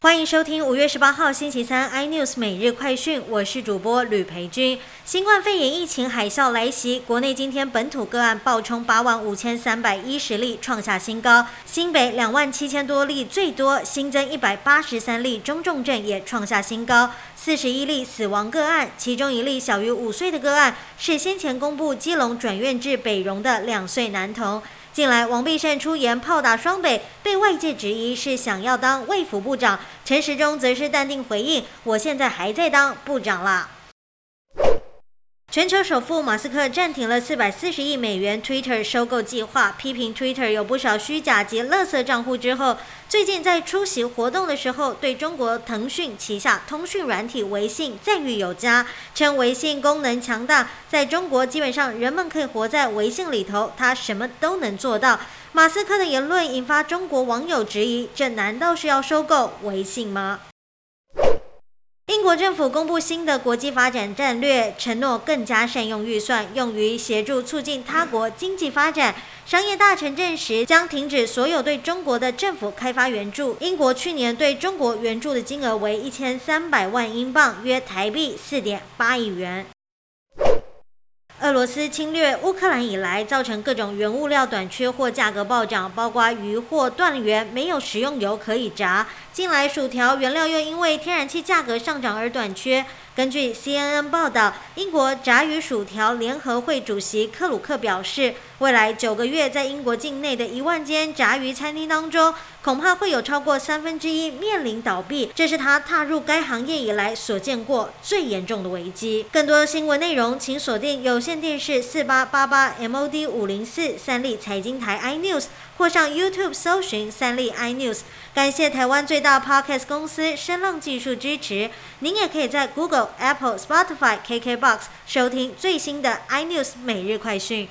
欢迎收听五月十八号星期三 iNews 每日快讯，我是主播吕培军。新冠肺炎疫情海啸来袭，国内今天本土个案暴冲八万五千三百一十例，创下新高。新北两万七千多例最多，新增一百八十三例中重症也创下新高，四十一例死亡个案，其中一例小于五岁的个案是先前公布基隆转院至北荣的两岁男童。近来，王必胜出言炮打双北，被外界质疑是想要当卫福部长。陈时中则是淡定回应：“我现在还在当部长啦。”全球首富马斯克暂停了四百四十亿美元 Twitter 收购计划，批评 Twitter 有不少虚假及垃圾账户之后，最近在出席活动的时候，对中国腾讯旗下通讯软体微信赞誉有加，称微信功能强大，在中国基本上人们可以活在微信里头，他什么都能做到。马斯克的言论引发中国网友质疑：这难道是要收购微信吗？国政府公布新的国际发展战略，承诺更加善用预算，用于协助促进他国经济发展。商业大臣证实将停止所有对中国的政府开发援助。英国去年对中国援助的金额为一千三百万英镑，约台币四点八亿元。俄罗斯侵略乌克兰以来，造成各种原物料短缺或价格暴涨，包括鱼货断源，没有食用油可以炸。近来薯条原料又因为天然气价格上涨而短缺。根据 CNN 报道，英国炸鱼薯条联合会主席克鲁克表示，未来九个月在英国境内的一万间炸鱼餐厅当中，恐怕会有超过三分之一面临倒闭。这是他踏入该行业以来所见过最严重的危机。更多新闻内容，请锁定有线电视四八八八 MOD 五零四三立财经台 iNews，或上 YouTube 搜寻三立 iNews。感谢台湾最大 Podcast 公司声浪技术支持。您也可以在 Google。Apple、Spotify、KKBox 收听最新的 iNews 每日快讯。